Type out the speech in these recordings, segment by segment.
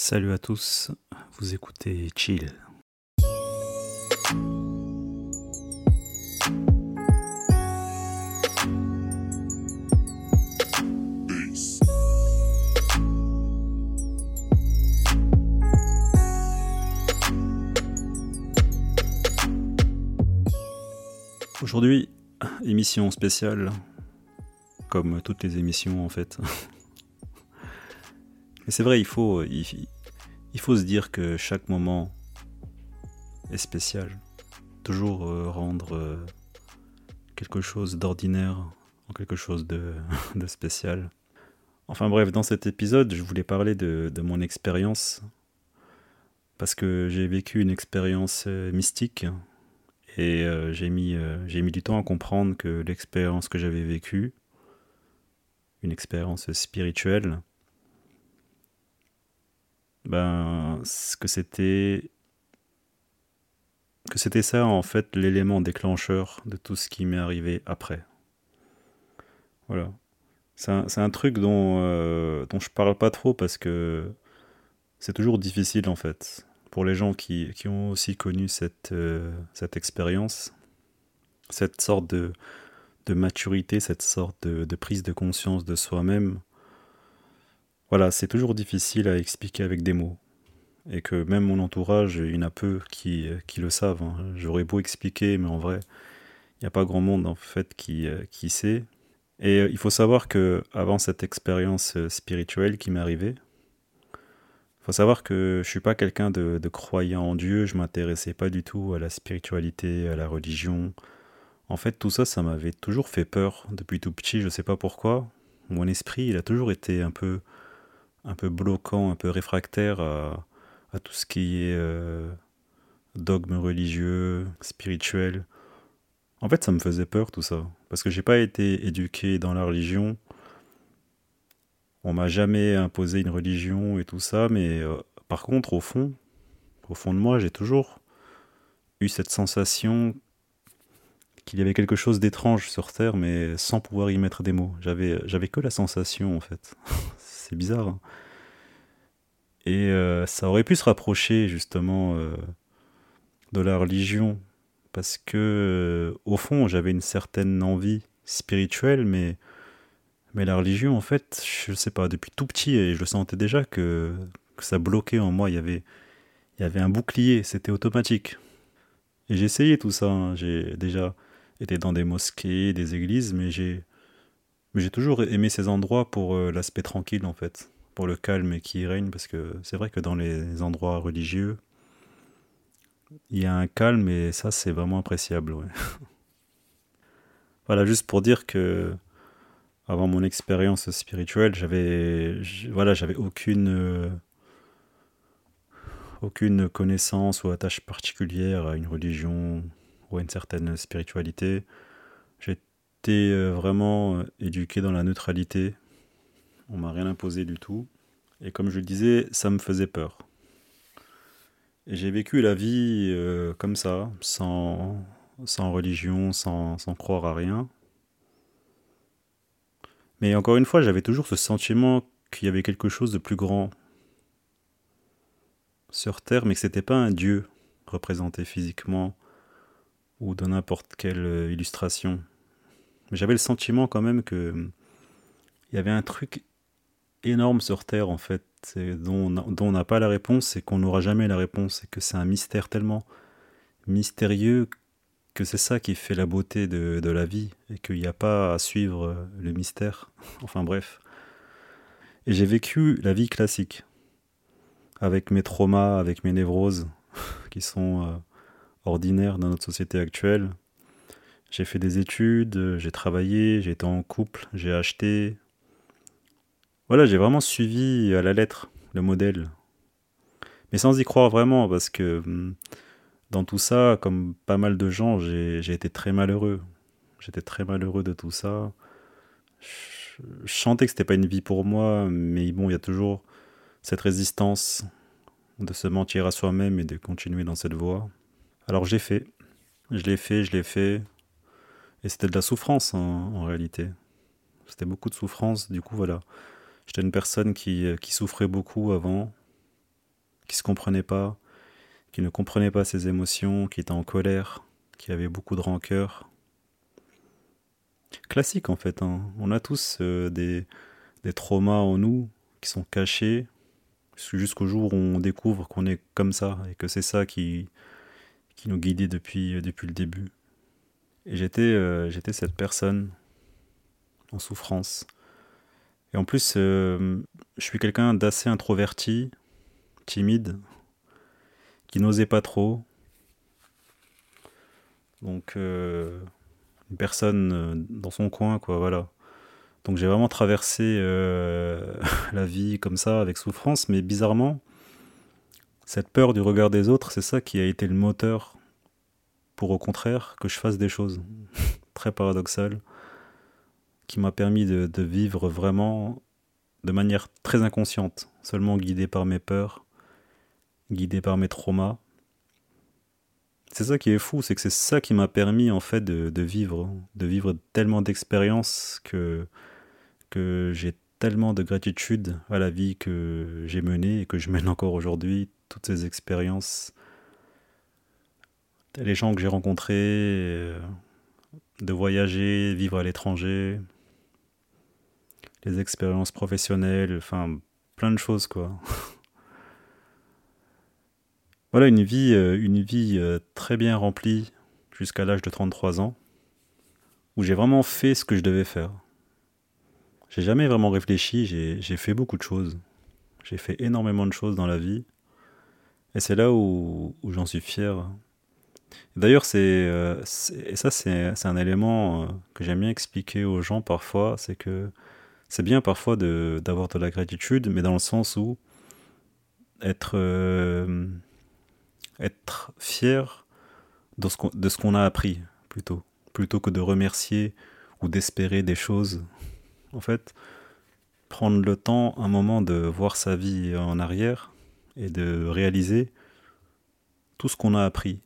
Salut à tous, vous écoutez Chill. Aujourd'hui, émission spéciale, comme toutes les émissions en fait. Mais c'est vrai, il faut, il, faut se dire que chaque moment est spécial. Toujours euh, rendre euh, quelque chose d'ordinaire en quelque chose de, spécial. Enfin bref, dans cet épisode, je voulais parler de, mon expérience. Parce que j'ai vécu une expérience euh, mystique et j'ai mis, j'ai mis du temps à comprendre que l'expérience que j'avais vécue, une expérience spirituelle, ben, que c'était que c'était ça en fait l'élément déclencheur de tout ce qui m'est arrivé après. Voilà. C'est un, un, truc dont, euh, dont je parle pas trop parce que c'est toujours difficile en fait pour les gens qui, qui ont aussi connu cette, euh, cette expérience, cette sorte de, de maturité, cette sorte de, de prise de conscience de soi-même, voilà, c'est toujours difficile à expliquer avec des mots. Et que même mon entourage, il y en a peu qui, qui le savent. Hein. J'aurais beau expliquer, mais en vrai, il n'y a pas grand monde en fait qui, qui sait. Et euh, il faut savoir que avant cette expérience spirituelle qui m'est arrivée, faut savoir que je suis pas quelqu'un de, croyant en Dieu, je m'intéressais pas du tout à la spiritualité, à la religion. En fait, tout ça, ça m'avait toujours fait peur depuis tout petit, je sais pas pourquoi. Mon esprit, il a toujours été un peu, un peu bloquant, un peu réfractaire à, tout ce qui est euh, dogme religieux, spirituel. En fait, ça me faisait peur tout ça, parce que j'ai pas été éduqué dans la religion on m'a jamais imposé une religion et tout ça, mais euh, par contre, au fond, au fond de moi, j'ai toujours eu cette sensation qu'il y avait quelque chose d'étrange sur Terre, mais sans pouvoir y mettre des mots. J'avais, j'avais que la sensation, en fait. C'est bizarre. Hein. Et euh, ça aurait pu se rapprocher, justement, euh, de la religion, parce que, au fond, j'avais une certaine envie spirituelle, mais mais la religion, en fait, je sais pas, depuis tout petit, et je sentais déjà que, ça bloquait en moi. Il y avait, il y avait un bouclier, c'était automatique. Et j'ai essayé tout ça. Hein. J'ai déjà été dans des mosquées, des églises, mais j'ai, mais j'ai toujours aimé ces endroits pour euh, l'aspect tranquille, en fait, le calme qui règne, parce que c'est vrai que dans les endroits religieux, il y a un calme, et ça, c'est vraiment appréciable. voilà, juste pour dire que avant mon expérience spirituelle, j'avais voilà, j'avais aucune aucune connaissance ou attache particulière à une religion ou à une certaine spiritualité. J'étais euh, vraiment euh, éduqué dans la neutralité. On m'a rien imposé du tout. Et comme je le disais, ça me faisait peur. Et j'ai vécu la vie comme ça, sans, religion, sans, croire à rien. Mais encore une fois, j'avais toujours ce sentiment qu'il y avait quelque chose de plus grand sur Terre, mais que c'était pas un dieu représenté physiquement ou dans n'importe quelle euh, illustration. Mais j'avais le sentiment quand même que hum, il y avait un truc énorme sur Terre en fait, dont, on n'a pas la réponse et qu'on n'aura jamais la réponse, et que c'est un mystère tellement mystérieux que c'est ça qui fait la beauté de, la vie et qu'il n'y a pas à suivre euh, le mystère. Enfin bref. Et j'ai vécu la vie classique avec mes traumas, avec mes névroses qui sont euh, ordinaires dans notre société actuelle. J'ai fait des études, j'ai travaillé, j'ai été en couple, j'ai acheté. Voilà, j'ai vraiment suivi à la lettre le modèle. Mais sans y croire vraiment, parce que hum, dans tout ça, comme pas mal de gens, j'ai été très malheureux. J'étais très malheureux de tout ça. Je, je sentais que c'était pas une vie pour moi, mais bon, il y a toujours cette résistance de se mentir à soi-même et de continuer dans cette voie. Alors j'ai fait. Je l'ai fait, je l'ai fait. Et c'était de la souffrance en réalité. C'était beaucoup de souffrance. Du coup, voilà. J'étais une personne qui, qui souffrait beaucoup avant. qui se comprenait pas, qui ne comprenait pas ses émotions, qui était en colère, qui avait beaucoup de rancœur. Classique en fait, hein. on a tous euh, des, traumas en nous qui sont cachés jusqu'au jour où on découvre qu'on est comme ça et que c'est ça qui, nous guidait depuis, depuis le début. Et euh, j'étais cette personne en souffrance. Et en plus, euh, je suis quelqu'un d'assez introverti, timide, qui n'osait pas trop. Donc, euh, une personne dans son coin, quoi, voilà. Donc j'ai vraiment traversé euh, la vie comme ça, avec souffrance, mais bizarrement, cette peur du regard des autres, c'est ça qui a été le moteur pour au contraire que je fasse des choses. Très paradoxal, qui m'a permis de, vivre vraiment de manière très inconsciente, seulement guidé par mes peurs, guidé par mes traumas. C'est ça qui est fou, c'est que c'est ça qui m'a permis en fait de, vivre, de vivre tellement d'expériences que que j'ai tellement de gratitude à la vie que j'ai menée et que je mène encore aujourd'hui, toutes ces expériences, les gens que j'ai rencontrés, euh, de voyager, vivre à l'étranger, les expériences professionnelles, enfin plein de choses quoi. voilà une vie, euh, une vie euh, très bien remplie jusqu'à l'âge de 33 ans, où j'ai vraiment fait ce que je devais faire. J'ai jamais vraiment réfléchi, j'ai fait beaucoup de choses. J'ai fait énormément de choses dans la vie. Et c'est là où, j'en suis fier. D'ailleurs, c'est euh, ça c'est un élément que j'aime bien expliquer aux gens parfois, c'est que c'est bien parfois d'avoir de, la gratitude, mais dans le sens où être, euh, être fier de ce qu'on a appris, plutôt, plutôt que de remercier ou d'espérer des choses. En fait, prendre le temps, un moment, de voir sa vie en arrière et de réaliser tout ce qu'on a appris,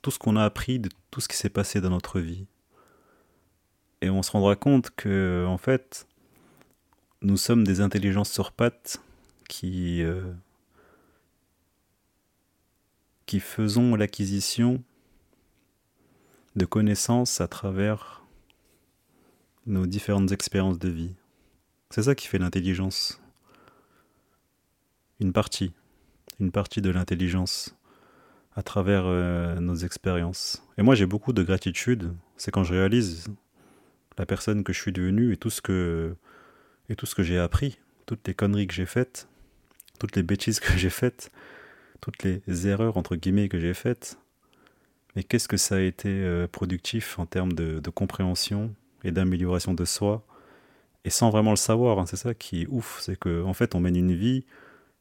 tout ce qu'on a appris de tout ce qui s'est passé dans notre vie. Et on se rendra compte que, en fait, nous sommes des intelligences sur pattes qui, euh, qui faisons l'acquisition de connaissances à travers nos différentes expériences de vie. C'est ça qui fait l'intelligence. Une partie, une partie de l'intelligence à travers euh, nos expériences. Et moi j'ai beaucoup de gratitude, c'est quand je réalise la personne que je suis devenue et tout ce que et tout ce que j'ai appris, toutes les conneries que j'ai faites, toutes les bêtises que j'ai faites, toutes les erreurs entre guillemets que j'ai faites. Mais qu'est-ce que ça a été euh, productif en termes de compréhension, et d'amélioration de soi, et sans vraiment le savoir. Hein. C'est ça qui est ouf, c'est qu'en en fait, on mène une vie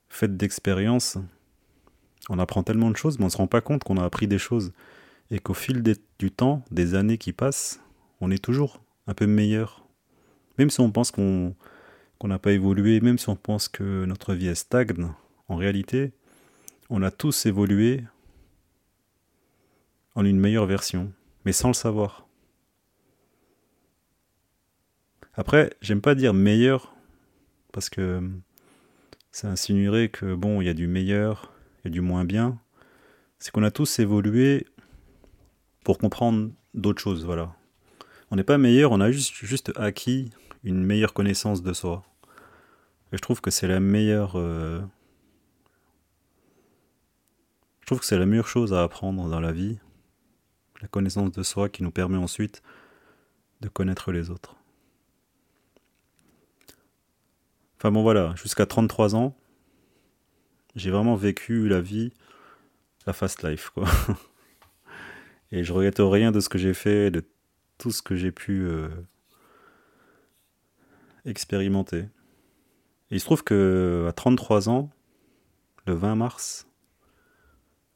faite d'expériences. On apprend tellement de choses, mais on ne se rend pas compte qu'on a appris des choses. Et qu'au fil du temps, des années qui passent, on est toujours un peu meilleur. Même si on pense qu'on n'a pas évolué, même si on pense que notre vie est stagne, en réalité, on a tous évolué en une meilleure version, mais sans le savoir. Après, j'aime pas dire meilleur, parce que ça insinuerait que bon, il y a du meilleur et du moins bien. C'est qu'on a tous évolué pour comprendre d'autres choses, voilà. On n'est pas meilleur, on a juste acquis une meilleure connaissance de soi. Et je trouve que c'est la meilleure. Euh, je trouve que c'est la chose à apprendre dans la vie. La connaissance de soi qui nous permet ensuite de connaître les autres. Enfin bon voilà, jusqu'à 33 ans, j'ai vraiment vécu la vie, la fast life quoi. Et je regrette rien de ce que j'ai fait, de tout ce que j'ai pu euh, expérimenter. Il se trouve que à 33 ans, le 20 mars,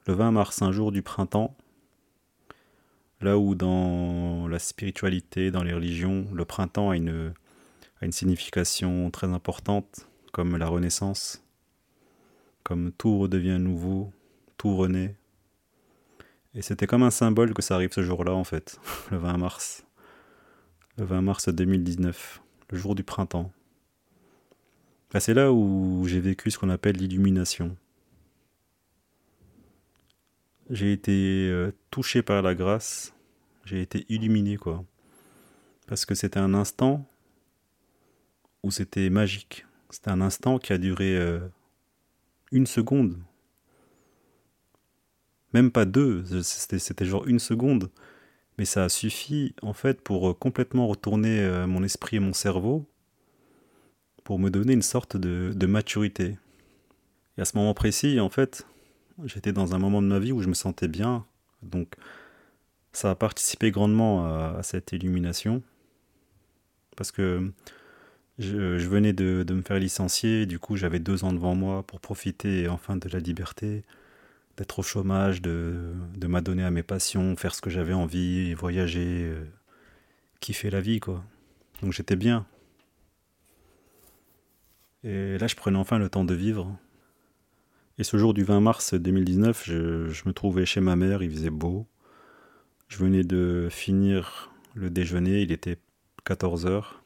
le 20 mars, un jour du printemps, là où dans la spiritualité, dans les religions, le printemps a une a une signification très importante, comme la renaissance, comme tout redevient nouveau, tout renaît. Et c'était comme un symbole que ça arrive ce jour-là, en fait, le 20 mars. Le 20 mars 2019, le jour du printemps. Bah, c'est là où j'ai vécu ce qu'on appelle l'illumination. j'ai été euh, touché par la grâce, j'ai été illuminé, quoi. Parce que c'était un instant où c'était magique. C'était un instant qui a duré euh, une seconde. Même pas deux, c'était genre une seconde. Mais ça a suffi, en fait, pour euh, complètement retourner mon esprit et mon cerveau, pour me donner une sorte de, de maturité. Et à ce moment précis, en fait, J'étais dans un moment de ma vie où je me sentais bien. Donc, ça a participé grandement à, cette illumination. Parce que je, venais de, me faire licencier. Du coup, j'avais deux ans devant moi pour profiter enfin de la liberté, d'être au chômage, de, m'adonner à mes passions, faire ce que j'avais envie, voyager, euh, kiffer la vie, quoi. Donc, j'étais bien. Et là, je prenais enfin le temps de vivre. Et ce jour du 20 mars 2019, je, me trouvais chez ma mère, il faisait beau. Je venais de finir le déjeuner, il était 14 heures.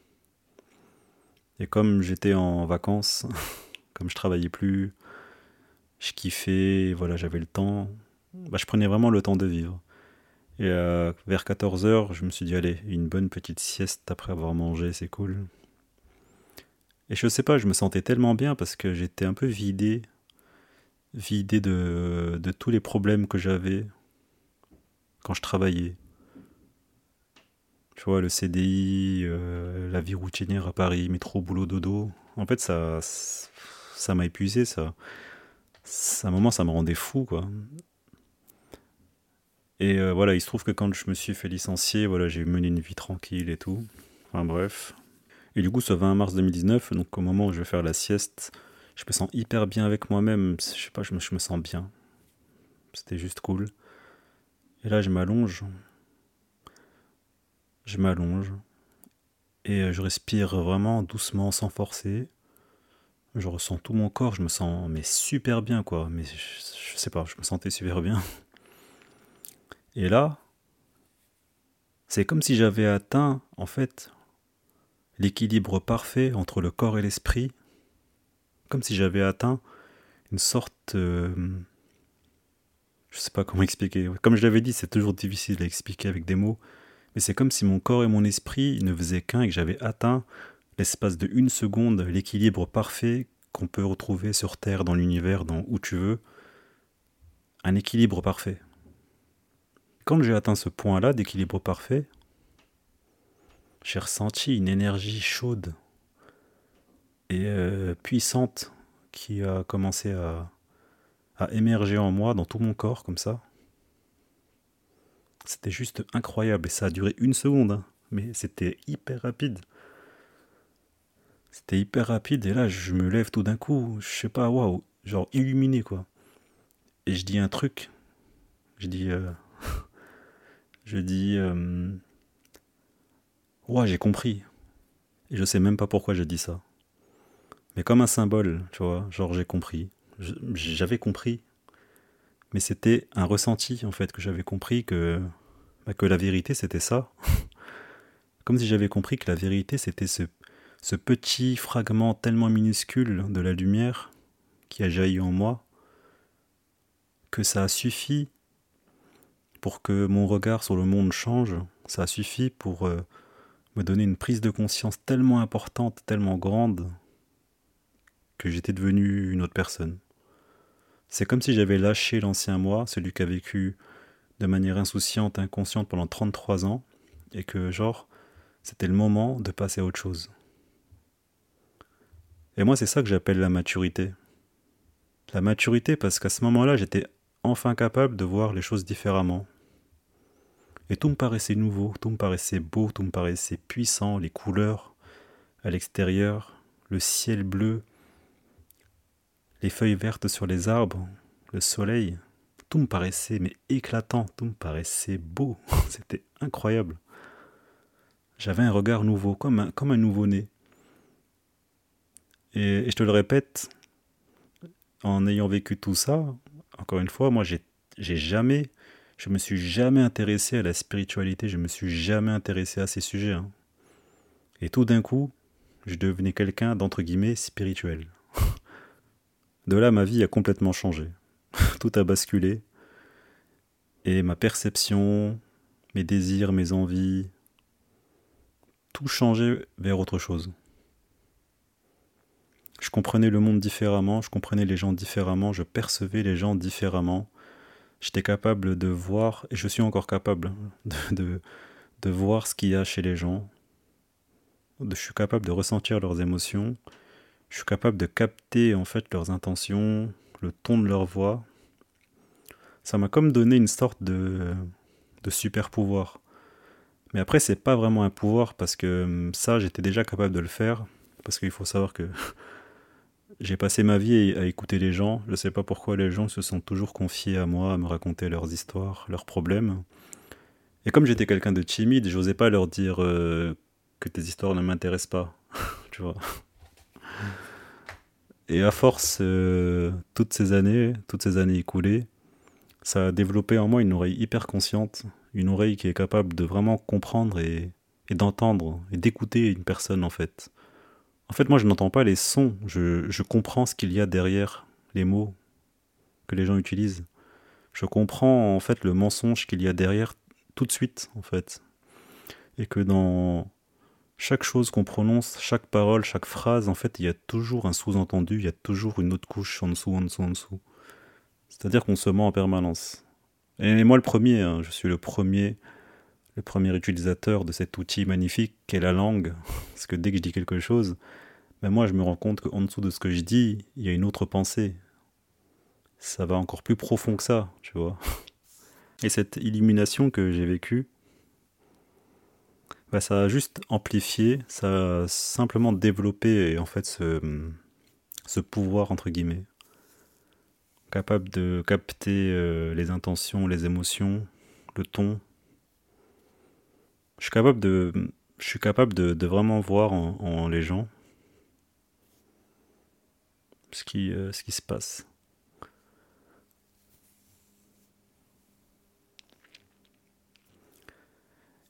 Et comme j'étais en vacances, comme je travaillais plus, je kiffais, voilà, j'avais le temps. Bah, je prenais vraiment le temps de vivre. Et euh, vers 14 heures, je me suis dit, allez, une bonne petite sieste après avoir mangé, c'est cool. Et je sais pas, je me sentais tellement bien parce que j'étais un peu vidé vidé de, tous les problèmes que j'avais quand je travaillais. Tu vois, le CDI, euh, la vie routinière à Paris, métro, boulot, dodo. En fait, ça ça m'a épuisé, ça. À un moment, ça me rendait fou, quoi. Et euh, voilà, il se trouve que quand je me suis fait licencier, voilà, j'ai mené une vie tranquille et tout. Enfin bref. Et du coup, ce 20 mars 2019, donc au moment où je vais faire la sieste, je me sens hyper bien avec moi-même. Je sais pas, je me, sens bien. C'était juste cool. Et là, je m'allonge. Je m'allonge. Et euh, je respire vraiment doucement, sans forcer. Je ressens tout mon corps. Je me sens mais super bien, quoi. Mais je, je sais pas, je me sentais super bien. Et là, c'est comme si j'avais atteint, en fait, l'équilibre parfait entre le corps et l'esprit comme si j'avais atteint une sorte... Euh, je sais pas comment expliquer. Comme je l'avais dit, c'est toujours difficile à expliquer avec des mots. Mais c'est comme si mon corps et mon esprit ne faisaient qu'un et que j'avais atteint l'espace de une seconde l'équilibre parfait qu'on peut retrouver sur Terre, dans l'univers, dans où tu veux. Un équilibre parfait. Quand j'ai atteint ce point-là d'équilibre parfait, j'ai ressenti une énergie chaude, et euh, puissante qui a commencé à, émerger en moi, dans tout mon corps, comme ça. C'était juste incroyable et ça a duré une seconde, hein. mais c'était hyper rapide. C'était hyper rapide et là je me lève tout d'un coup, je sais pas, waouh, genre illuminé quoi. Et je dis un truc, je dis, euh, je dis, euh, j'ai compris. Et je sais même pas pourquoi j'ai dit ça mais comme un symbole, tu vois, genre j'ai compris. J'avais compris, mais c'était un ressenti en fait que j'avais compris que, bah, que la vérité c'était ça. comme si j'avais compris que la vérité c'était ce, ce petit fragment tellement minuscule de la lumière qui a jailli en moi, que ça a suffi pour que mon regard sur le monde change, ça a suffi pour euh, me donner une prise de conscience tellement importante, tellement grande, que j'étais devenu une autre personne. C'est comme si j'avais lâché l'ancien moi, celui qui a vécu de manière insouciante, inconsciente pendant 33 ans, et que genre, c'était le moment de passer à autre chose. Et moi, c'est ça que j'appelle la maturité. La maturité parce qu'à ce moment-là, j'étais enfin capable de voir les choses différemment. Et tout me paraissait nouveau, tout me paraissait beau, tout me paraissait puissant, les couleurs à l'extérieur, le ciel bleu, les feuilles vertes sur les arbres, le soleil, tout me paraissait mais éclatant, tout me paraissait beau, c'était incroyable. J'avais un regard nouveau, comme un, comme un nouveau-né. Et, je te le répète, en ayant vécu tout ça, encore une fois, moi j'ai jamais, je me suis jamais intéressé à la spiritualité, je me suis jamais intéressé à ces sujets. Hein. Et tout d'un coup, je devenais quelqu'un d'entre guillemets spirituel. De là, ma vie a complètement changé. Tout a basculé. Et ma perception, mes désirs, mes envies, tout changeait vers autre chose. Je comprenais le monde différemment, je comprenais les gens différemment, je percevais les gens différemment. J'étais capable de voir, et je suis encore capable de, voir ce qu'il y a chez les gens. Je suis capable de ressentir leurs émotions. Je suis capable de capter en fait leurs intentions, le ton de leur voix. Ça m'a comme donné une sorte de, de super pouvoir. Mais après, c'est pas vraiment un pouvoir parce que hum, ça, j'étais déjà capable de le faire. Parce qu'il faut savoir que j'ai passé ma vie à écouter les gens. Je sais pas pourquoi les gens se sont toujours confiés à moi, à me raconter leurs histoires, leurs problèmes. Et comme j'étais quelqu'un de timide, j'osais pas leur dire euh, que tes histoires ne m'intéressent pas. tu vois. Et à force, euh, toutes ces années, toutes ces années écoulées, ça a développé en moi une oreille hyper consciente, une oreille qui est capable de vraiment comprendre et, d'entendre et d'écouter une personne en fait. En fait, moi, je n'entends pas les sons, je, comprends ce qu'il y a derrière les mots que les gens utilisent. Je comprends en fait le mensonge qu'il y a derrière tout de suite en fait. Et que dans chaque chose qu'on prononce, chaque parole, chaque phrase, en fait, il y a toujours un sous-entendu, il y a toujours une autre couche en dessous, en dessous, en dessous. C'est-à-dire qu'on se ment en permanence. Et moi le premier, hein, je suis le premier, le premier utilisateur de cet outil magnifique qu'est la langue. Parce que dès que je dis quelque chose, ben moi je me rends compte qu'en dessous de ce que je dis, il y a une autre pensée. Ça va encore plus profond que ça, tu vois. Et cette illumination que j'ai vécue, ben ça a juste amplifié, ça a simplement développé en fait ce, pouvoir entre capable de capter euh, les intentions, les émotions, le ton. Je suis capable de, je suis capable de, vraiment voir en, les gens ce qui, euh, ce qui se passe.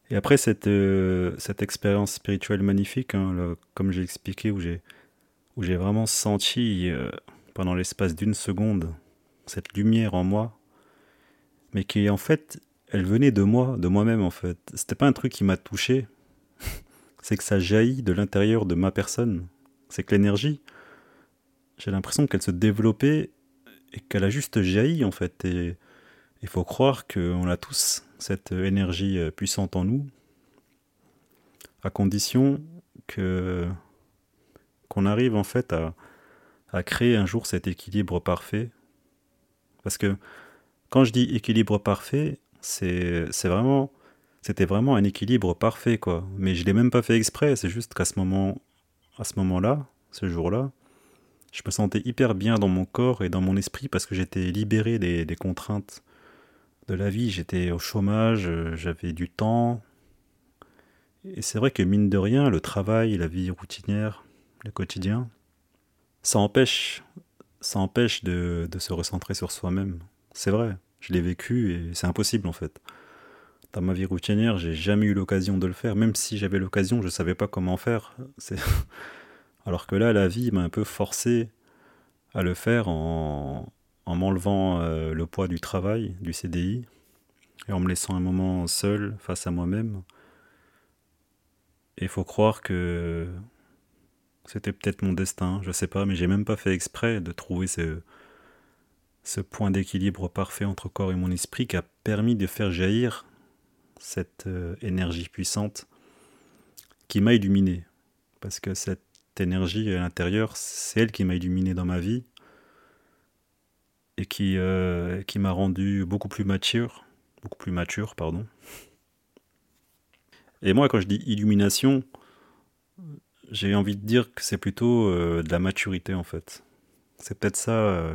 Et après cette, euh, cette expérience spirituelle magnifique, hein, comme j'ai expliqué, où j'ai, où j'ai vraiment senti pendant l'espace d'une seconde cette lumière en moi, mais qui en fait, elle venait de moi, de moi-même en fait. C'était pas un truc qui m'a touché, c'est que ça jaillit de l'intérieur de ma personne. C'est que l'énergie, j'ai l'impression qu'elle se développait et qu'elle a juste jailli en fait. Et il faut croire qu'on a tous cette énergie euh, puissante en nous, à condition que qu'on arrive en fait à, à créer un jour cet équilibre parfait parce que quand je dis équilibre parfait, c'est vraiment c'était vraiment un équilibre parfait quoi. Mais je l'ai même pas fait exprès. C'est juste qu'à ce moment à ce moment-là, ce jour-là, je me sentais hyper bien dans mon corps et dans mon esprit parce que j'étais libéré des, des, contraintes de la vie. J'étais au chômage, j'avais du temps. Et c'est vrai que mine de rien, le travail, la vie routinière, le quotidien, ça empêche ça empêche de, se recentrer sur soi-même. C'est vrai, je l'ai vécu et c'est impossible en fait. Dans ma vie routinière, j'ai jamais eu l'occasion de le faire. Même si j'avais l'occasion, je ne savais pas comment faire. Alors que là, la vie m'a un peu forcé à le faire en, m'enlevant euh, le poids du travail, du CDI, et en me laissant un moment seul face à moi-même. Et il faut croire que c'était peut-être mon destin, je sais pas, mais j'ai même pas fait exprès de trouver ce, ce point d'équilibre parfait entre corps et mon esprit qui a permis de faire jaillir cette euh, énergie puissante qui m'a illuminé. Parce que cette énergie à l'intérieur, c'est elle qui m'a illuminé dans ma vie et qui, euh, qui m'a rendu beaucoup plus mature, beaucoup plus mature, pardon. Et moi, quand je dis illumination, j'ai envie de dire que c'est plutôt euh, de la maturité en fait. C'est peut-être ça,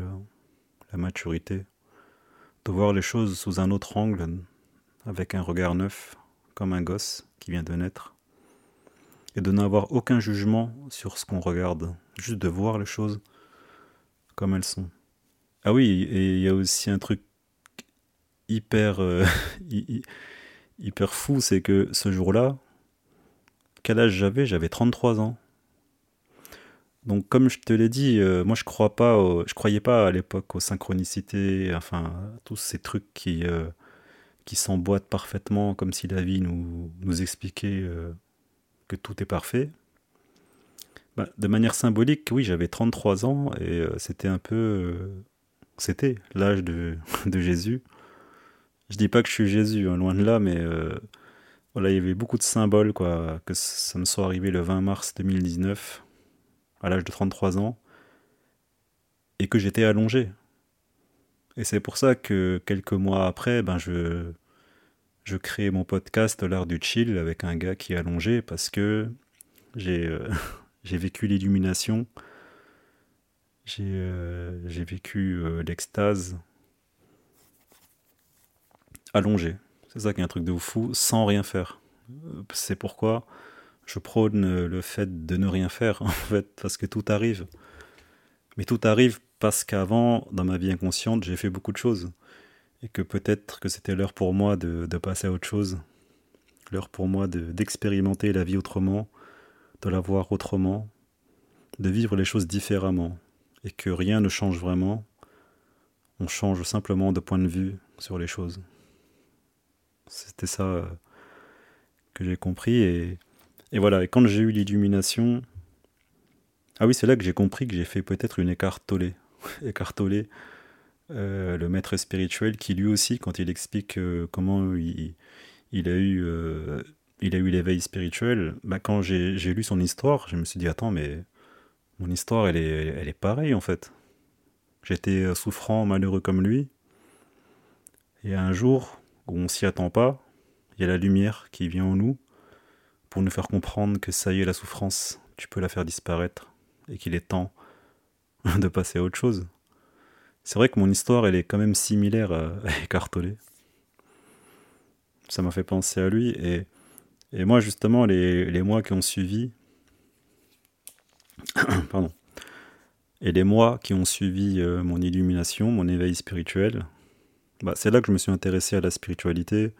maturité. De voir les choses sous un autre angle, avec un regard neuf, comme un gosse qui vient de naître. Et de n'avoir aucun jugement sur ce qu'on regarde. Juste de voir les choses comme elles sont. Ah oui, et il y a aussi un truc hyper, euh, hyper fou, c'est que ce jour-là, quel âge j'avais? J'avais 33 ans. Donc comme je te l'ai dit, euh, moi je crois pas, je croyais pas à l'époque aux synchronicités, enfin tous ces trucs qui euh, qui s'emboîte parfaitement comme si la vie nous, expliquait euh, que tout est parfait. Bah, de manière symbolique, oui, j'avais 33 ans et c'était un peu... C'était l'âge de, de, Jésus. Je dis pas que je suis Jésus, hein, loin de là, mais voilà, il y avait beaucoup de symboles, quoi, que ça me soit arrivé le 20 mars 2019, à l'âge de 33 ans, et que j'étais allongé. Et c'est pour ça que quelques mois après, ben je, je crée mon podcast L'art du chill avec un gars qui est allongé parce que j'ai euh, vécu l'illumination, j'ai euh, vécu euh, l'extase allongé. C'est ça qui est un truc de fou, sans rien faire. C'est pourquoi je prône le fait de ne rien faire, en fait, parce que tout arrive. Mais tout arrive parce qu'avant, dans ma vie inconsciente, j'ai fait beaucoup de choses. Et que peut-être que c'était l'heure pour moi de, passer à autre chose. L'heure pour moi d'expérimenter la vie autrement, de la voir autrement, de vivre les choses différemment. Et que rien ne change vraiment. On change simplement de point de vue sur les choses. C'était ça euh, que j'ai compris. Et, et voilà, et quand j'ai eu l'illumination, ah oui, c'est là que j'ai compris que j'ai fait peut-être une écartolée. écartolée, euh, le maître spirituel, qui lui aussi, quand il explique euh, comment il, a eu, euh, il a eu l'éveil spirituel, bah, quand j'ai lu son histoire, je me suis dit attends, mais mon histoire, elle est, elle est pareille en fait. J'étais souffrant, malheureux comme lui, et un jour où on s'y attend pas, il y a la lumière qui vient en nous pour nous faire comprendre que ça y est, la souffrance, tu peux la faire disparaître et qu'il est temps de passer à autre chose. C'est vrai que mon histoire, elle est quand même similaire à, Écartolé. Ça m'a fait penser à lui. Et, et moi, justement, les, les, mois qui ont suivi. Pardon. Et les mois qui ont suivi euh, mon illumination, mon éveil spirituel, bah, c'est là que je me suis intéressé à la spiritualité.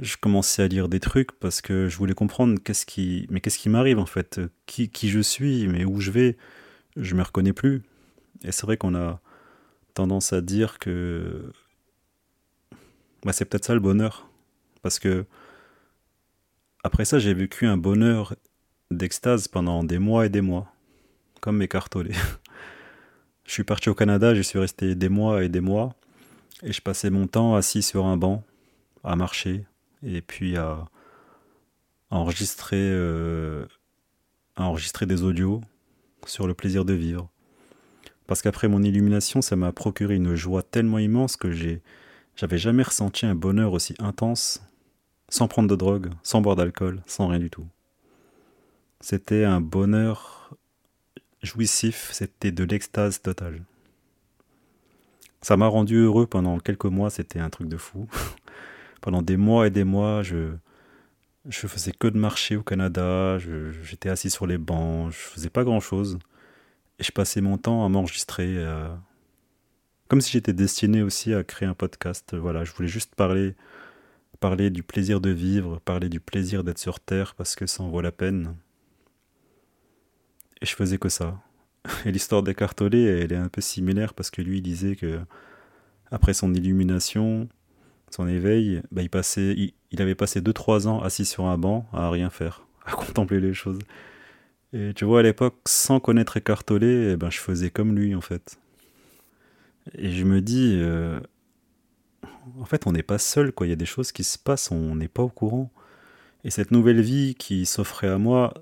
Je commençais à lire des trucs parce que je voulais comprendre qu'est-ce qui, mais qu'est-ce qui m'arrive en fait, qui, je suis, mais où je vais? Je me reconnais plus. Et c'est vrai qu'on a tendance à dire que bah, c'est peut-être ça le bonheur. Parce que après ça, j'ai vécu un bonheur d'extase pendant des mois et des mois, comme mes cartolés. je suis parti au Canada, je suis resté des mois et des mois, et je passais mon temps assis sur un banc, à marcher, et puis à enregistrer, euh, enregistrer des audios sur le plaisir de vivre. Parce qu'après mon illumination, ça m'a procuré une joie tellement immense que j'ai, j'avais jamais ressenti un bonheur aussi intense, sans prendre de drogue, sans boire d'alcool, sans rien du tout. C'était un bonheur jouissif, c'était de l'extase totale. Ça m'a rendu heureux pendant quelques mois, c'était un truc de fou. pendant des mois et des mois, je, je faisais que de marcher au Canada, j'étais assis sur les bancs, je faisais pas grand chose. Et je passais mon temps à m'enregistrer. Comme si j'étais destiné aussi à créer un podcast. Voilà, je voulais juste parler, parler du plaisir de vivre, parler du plaisir d'être sur Terre parce que ça en vaut la peine. Et je faisais que ça. Et l'histoire d'Eckhart elle est un peu similaire parce que lui, il disait que après son illumination, son éveil, bah, il, passait, il, avait passé 2-3 ans assis sur un banc à rien faire, à contempler les choses. Et tu vois, à l'époque, sans connaître Eckhart eh ben, je faisais comme lui, en fait. Et je me dis, euh, en fait, on n'est pas seul, quoi. Il y a des choses qui se passent, on n'est pas au courant. Et cette nouvelle vie qui s'offrait à moi,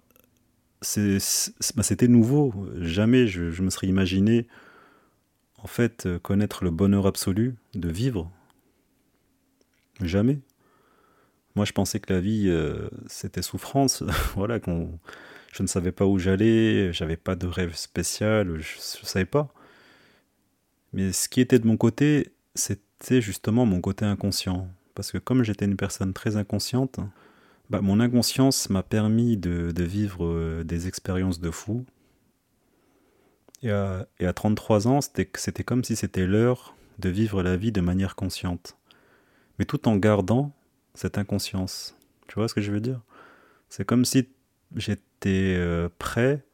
bah, c'était nouveau. Jamais je, je, me serais imaginé, en fait, connaître le bonheur absolu de vivre, Jamais. Moi, je pensais que la vie, euh, c'était souffrance. voilà, je ne savais pas où j'allais, j'avais pas de rêve spécial, je ne savais pas. Mais ce qui était de mon côté, c'était justement mon côté inconscient. Parce que comme j'étais une personne très inconsciente, bah, mon inconscience m'a permis de, vivre euh, des expériences de fou. Et à, et à 33 ans, c'était comme si c'était l'heure de vivre la vie de manière consciente mais tout en gardant cette inconscience. Tu vois ce que je veux dire? C'est comme si j'étais euh, prêt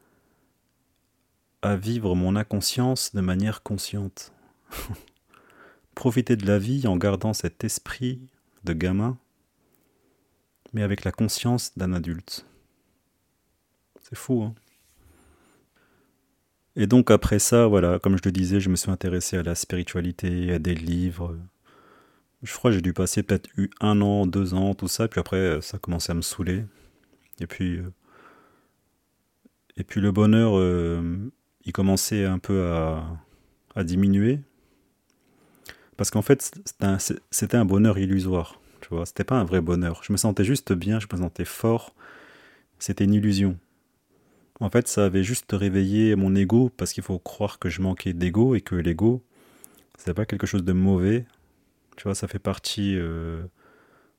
à vivre mon inconscience de manière consciente. Profiter de la vie en gardant cet esprit de gamin, mais avec la conscience d'un adulte. C'est fou, hein? Et donc après ça, voilà, comme je le disais, je me suis intéressé à la spiritualité, à des livres. Je crois que j'ai dû passer peut-être un an, deux ans, tout ça, puis après ça a commencé à me saouler. Et puis, euh, et puis le bonheur, euh, il commençait un peu à, diminuer. Parce qu'en fait, c'était un, bonheur illusoire. Tu vois, c'était pas un vrai bonheur. Je me sentais juste bien, je me sentais fort. C'était une illusion. En fait, ça avait juste réveillé mon ego parce qu'il faut croire que je manquais d'ego et que l'ego, c'est pas quelque chose de mauvais. Tu vois, ça fait partie, euh,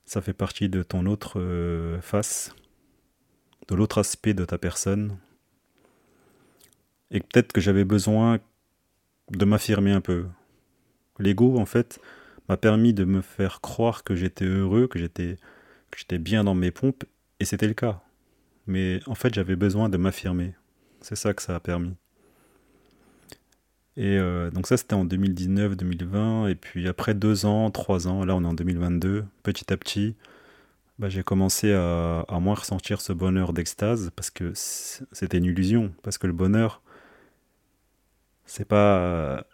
ça fait partie de ton autre euh, face, de l'autre aspect de ta personne. Et peut-être que j'avais besoin de m'affirmer un peu. L'ego, en fait, m'a permis de me faire croire que j'étais heureux, que j'étais bien dans mes pompes, et c'était le cas. Mais en fait, j'avais besoin de m'affirmer. C'est ça que ça a permis. Et euh, donc ça, c'était en 2019-2020, et puis après deux ans, trois ans, là on est en 2022, petit à petit, bah, j'ai commencé à, à moins ressentir ce bonheur d'extase, parce que c'était une illusion, parce que le bonheur, c'est pas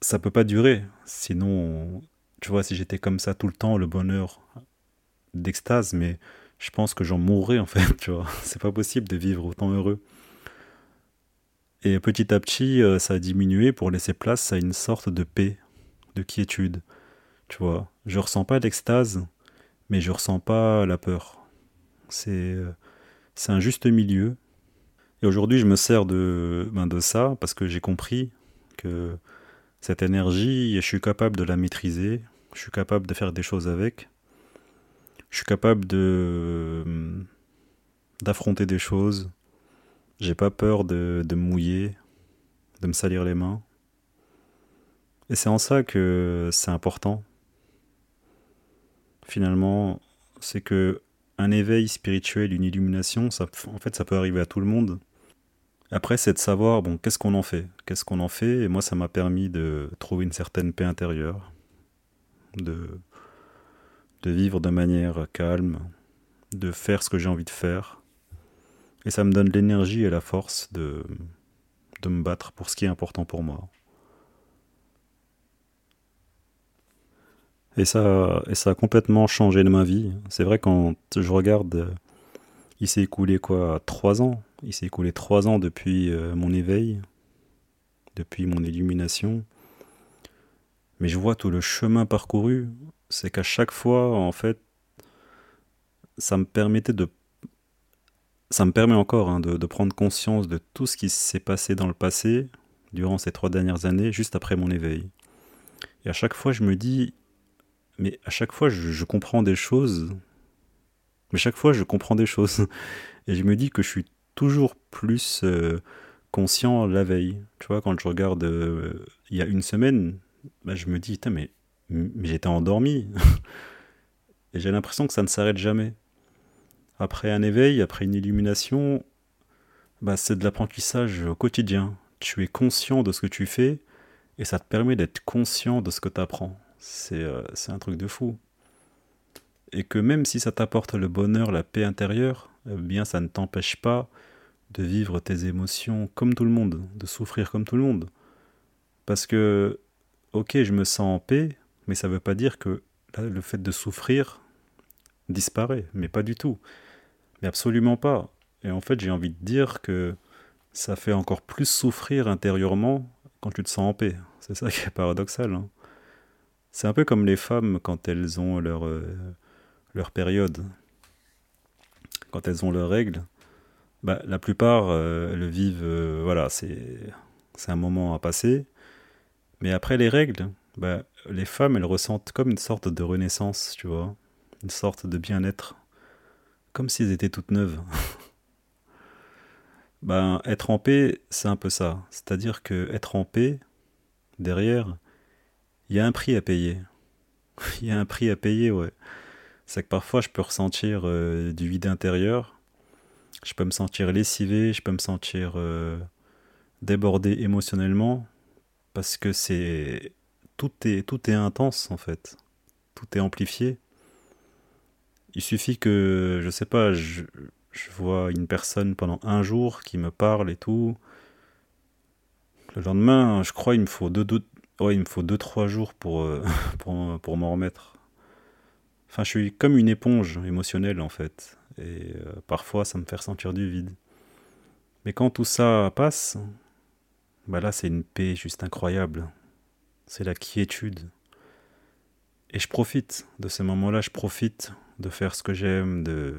ça peut pas durer. Sinon tu vois si j'étais comme ça tout le temps le bonheur d'extase mais je pense que j'en mourrais en fait tu vois. C'est pas possible de vivre autant heureux et petit à petit euh, ça a diminué pour laisser place à une sorte de paix de quiétude. Tu vois je ressens pas d'extase mais je ressens pas la peur. C'est euh, un juste milieu. Et aujourd'hui je me sers de ben de ça parce que j'ai compris que cette énergie, je suis capable de la maîtriser, je suis capable de faire des choses avec, je suis capable de d'affronter des choses, j'ai pas peur de, de mouiller, de me salir les mains. Et c'est en ça que c'est important. Finalement, c'est que un éveil spirituel, une illumination, ça, en fait, ça peut arriver à tout le monde. Après, c'est de savoir, bon, qu'est-ce qu'on en fait? Qu'est-ce qu'on en fait? Et moi, ça m'a permis de trouver une certaine paix intérieure, de, de vivre de manière calme, de faire ce que j'ai envie de faire. Et ça me donne l'énergie et la force de, de me battre pour ce qui est important pour moi. Et ça, et ça a complètement changé de ma vie. C'est vrai quand je regarde, il s'est écoulé quoi, trois ans? Il s'est écoulé trois ans depuis euh, mon éveil, depuis mon illumination. Mais je vois tout le chemin parcouru. C'est qu'à chaque fois, en fait, ça me permettait de. Ça me permet encore hein, de, prendre conscience de tout ce qui s'est passé dans le passé, durant ces trois dernières années, juste après mon éveil. Et à chaque fois, je me dis. Mais à chaque fois, je, je comprends des choses. Mais chaque fois, je comprends des choses. Et je me dis que je suis toujours plus euh, conscient la veille. Tu vois, quand je regarde euh, il y a une semaine, bah, je me dis, mais, mais j'étais endormi. Et j'ai l'impression que ça ne s'arrête jamais. Après un éveil, après une illumination, bah, c'est de l'apprentissage au quotidien. Tu es conscient de ce que tu fais et ça te permet d'être conscient de ce que tu apprends. C'est euh, un truc de fou. Et que même si ça t'apporte le bonheur, la paix intérieure, eh bien ça ne t'empêche pas de vivre tes émotions comme tout le monde, de souffrir comme tout le monde. Parce que, ok, je me sens en paix, mais ça ne veut pas dire que le fait de souffrir disparaît, mais pas du tout. Mais absolument pas. Et en fait, j'ai envie de dire que ça fait encore plus souffrir intérieurement quand tu te sens en paix. C'est ça qui est paradoxal. Hein. C'est un peu comme les femmes quand elles ont leur, euh, leur période. Quand elles ont leurs règles, bah, La plupart euh, le vivent, euh, voilà, c'est un moment à passer. Mais après les règles, bah, les femmes, elles ressentent comme une sorte de renaissance, tu vois, une sorte de bien-être, comme si elles étaient toutes neuves. ben, être en paix, c'est un peu ça. C'est-à-dire que être en paix, derrière, il y a un prix à payer. Il y a un prix à payer, ouais. C'est que parfois je peux ressentir euh, du vide intérieur, je peux me sentir lessivé, je peux me sentir euh, débordé émotionnellement parce que c'est tout est tout est intense en fait. Tout est amplifié. Il suffit que, je sais pas, je, vois une personne pendant un jour qui me parle et tout. Le lendemain, je crois, il me faut deux, ouais, il faut deux, trois jours pour, euh, pour, pour m'en remettre. Enfin, je suis comme une éponge émotionnelle en fait. Et euh, parfois, ça me fait ressentir du vide. Mais quand tout ça passe, bah là, c'est une paix juste incroyable. C'est la quiétude. Et je profite de ces moments-là, je profite de faire ce que j'aime, de,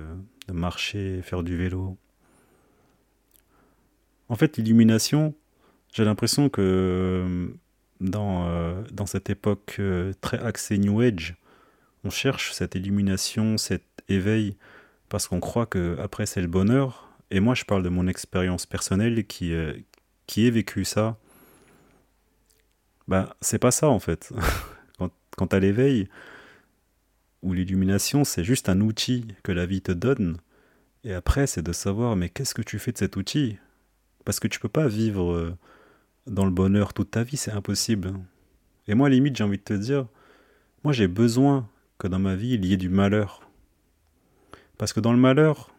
marcher, faire du vélo. En fait, l'illumination, j'ai l'impression que dans, euh, dans cette époque euh, très axée New Age, on cherche cette illumination, cet éveil, parce qu'on croit que après c'est le bonheur. Et moi, je parle de mon expérience personnelle qui, euh, qui vécu ça. Bah, c'est pas ça en fait. quand, quand à l'éveil ou l'illumination, c'est juste un outil que la vie te donne. Et après, c'est de savoir, mais qu'est-ce que tu fais de cet outil? Parce que tu peux pas vivre dans le bonheur toute ta vie, c'est impossible. Et moi, limite, j'ai envie de te dire, moi j'ai besoin que dans ma vie, il y ait du malheur. Parce que dans le malheur,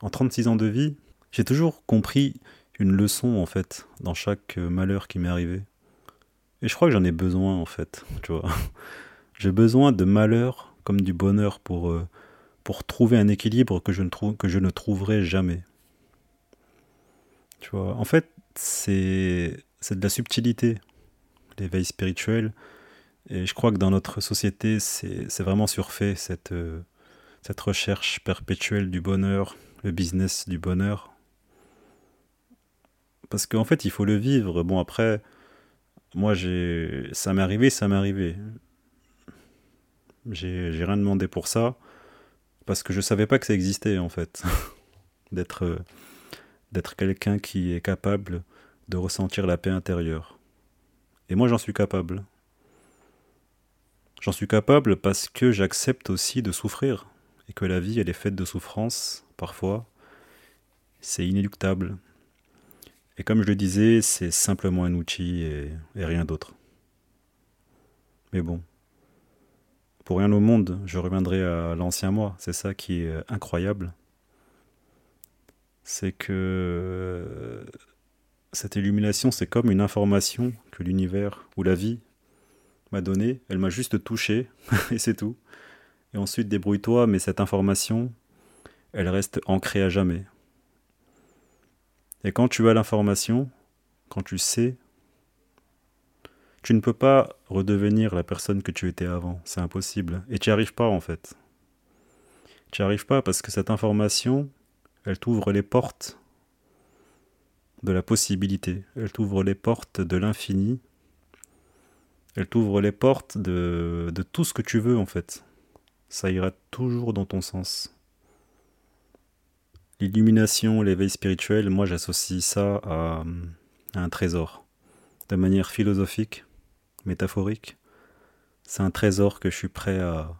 en 36 ans de vie, j'ai toujours compris une leçon, en fait, dans chaque malheur qui m'est arrivé. Et je crois que j'en ai besoin, en fait, tu vois. J'ai besoin de malheur comme du bonheur pour, euh, pour trouver un équilibre que je, ne trouverai jamais. En fait, c'est de la subtilité, l'éveil spirituel. Et je crois que dans notre société, c'est vraiment surfait, cette, euh, cette recherche perpétuelle du bonheur, le business du bonheur. Parce qu'en fait, il faut le vivre. Bon, après, moi, j'ai ça m'est arrivé, ça m'est arrivé. J'ai rien demandé pour ça, parce que je savais pas que ça existait, en fait. D'être d'être quelqu'un qui est capable de ressentir la paix intérieure. Et moi j'en suis capable. J'en suis capable parce que j'accepte aussi de souffrir, et que la vie elle est faite de souffrance, parfois. C'est inéluctable. Et comme je le disais, c'est simplement un outil et rien d'autre. Mais bon, pour rien au monde, je reviendrai à l'ancien moi. C'est ça qui est incroyable. C'est que cette illumination, c'est comme une information que l'univers ou la vie m'a donnée. Elle m'a juste touché, et c'est tout. Et ensuite, débrouille-toi, mais cette information, elle reste ancrée à jamais. Et quand tu as l'information, quand tu sais, tu ne peux pas redevenir la personne que tu étais avant. C'est impossible. Et tu n'y arrives pas, en fait. Tu n'y arrives pas parce que cette information, elle t'ouvre les portes de la possibilité. Elle t'ouvre les portes de l'infini. Elle t'ouvre les portes de, tout ce que tu veux en fait. Ça ira toujours dans ton sens. L'illumination, l'éveil spirituel, moi j'associe ça à, un trésor. De manière philosophique, métaphorique. C'est un trésor que je suis prêt à,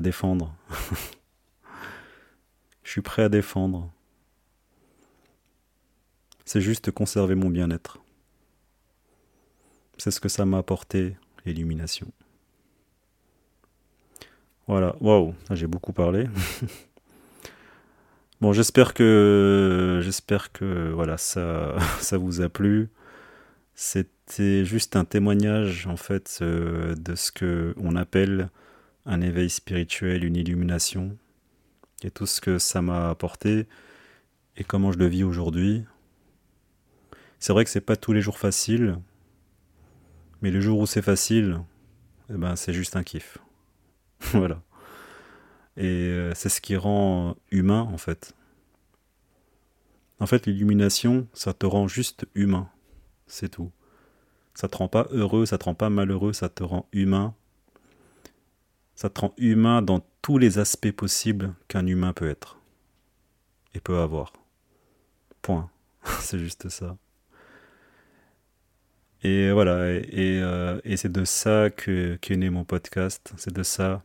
défendre. je suis prêt à défendre c'est juste conserver mon bien-être. C'est ce que ça m'a apporté, l'illumination. Voilà, waouh, j'ai beaucoup parlé. bon, j'espère que j'espère que voilà, ça ça vous a plu. C'était juste un témoignage en fait euh, de ce que on appelle un éveil spirituel, une illumination et tout ce que ça m'a apporté et comment je le vis aujourd'hui. C'est vrai que c'est pas tous les jours facile, mais les jours où c'est facile, eh ben c'est juste un kiff. voilà. Et euh, c'est ce qui rend humain en fait. En fait, l'illumination, ça te rend juste humain. C'est tout. Ça te rend pas heureux, ça te rend pas malheureux, ça te rend humain. Ça te rend humain dans tous les aspects possibles qu'un humain peut être et peut avoir. Point. c'est juste ça. Et voilà, et, euh, et c'est de ça que qu'est né mon podcast, c'est de ça,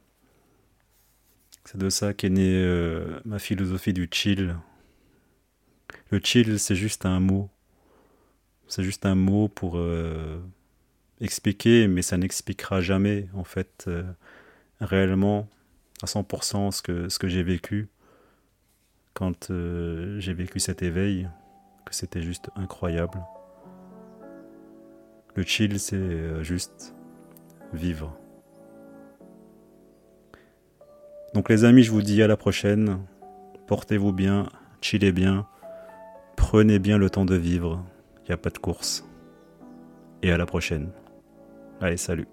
c'est de ça qu'est née euh, ma philosophie du chill. Le chill, c'est juste un mot, c'est juste un mot pour euh, expliquer, mais ça n'expliquera jamais en fait réellement à 100% ce que, ce que j'ai vécu quand euh, j'ai vécu cet éveil, que c'était juste incroyable. Le chill, c'est euh, juste vivre. Donc les amis, je vous dis à la prochaine. Portez-vous bien, chillez bien, prenez bien le temps de vivre. Pas de course. Et à la prochaine. Allez, salut.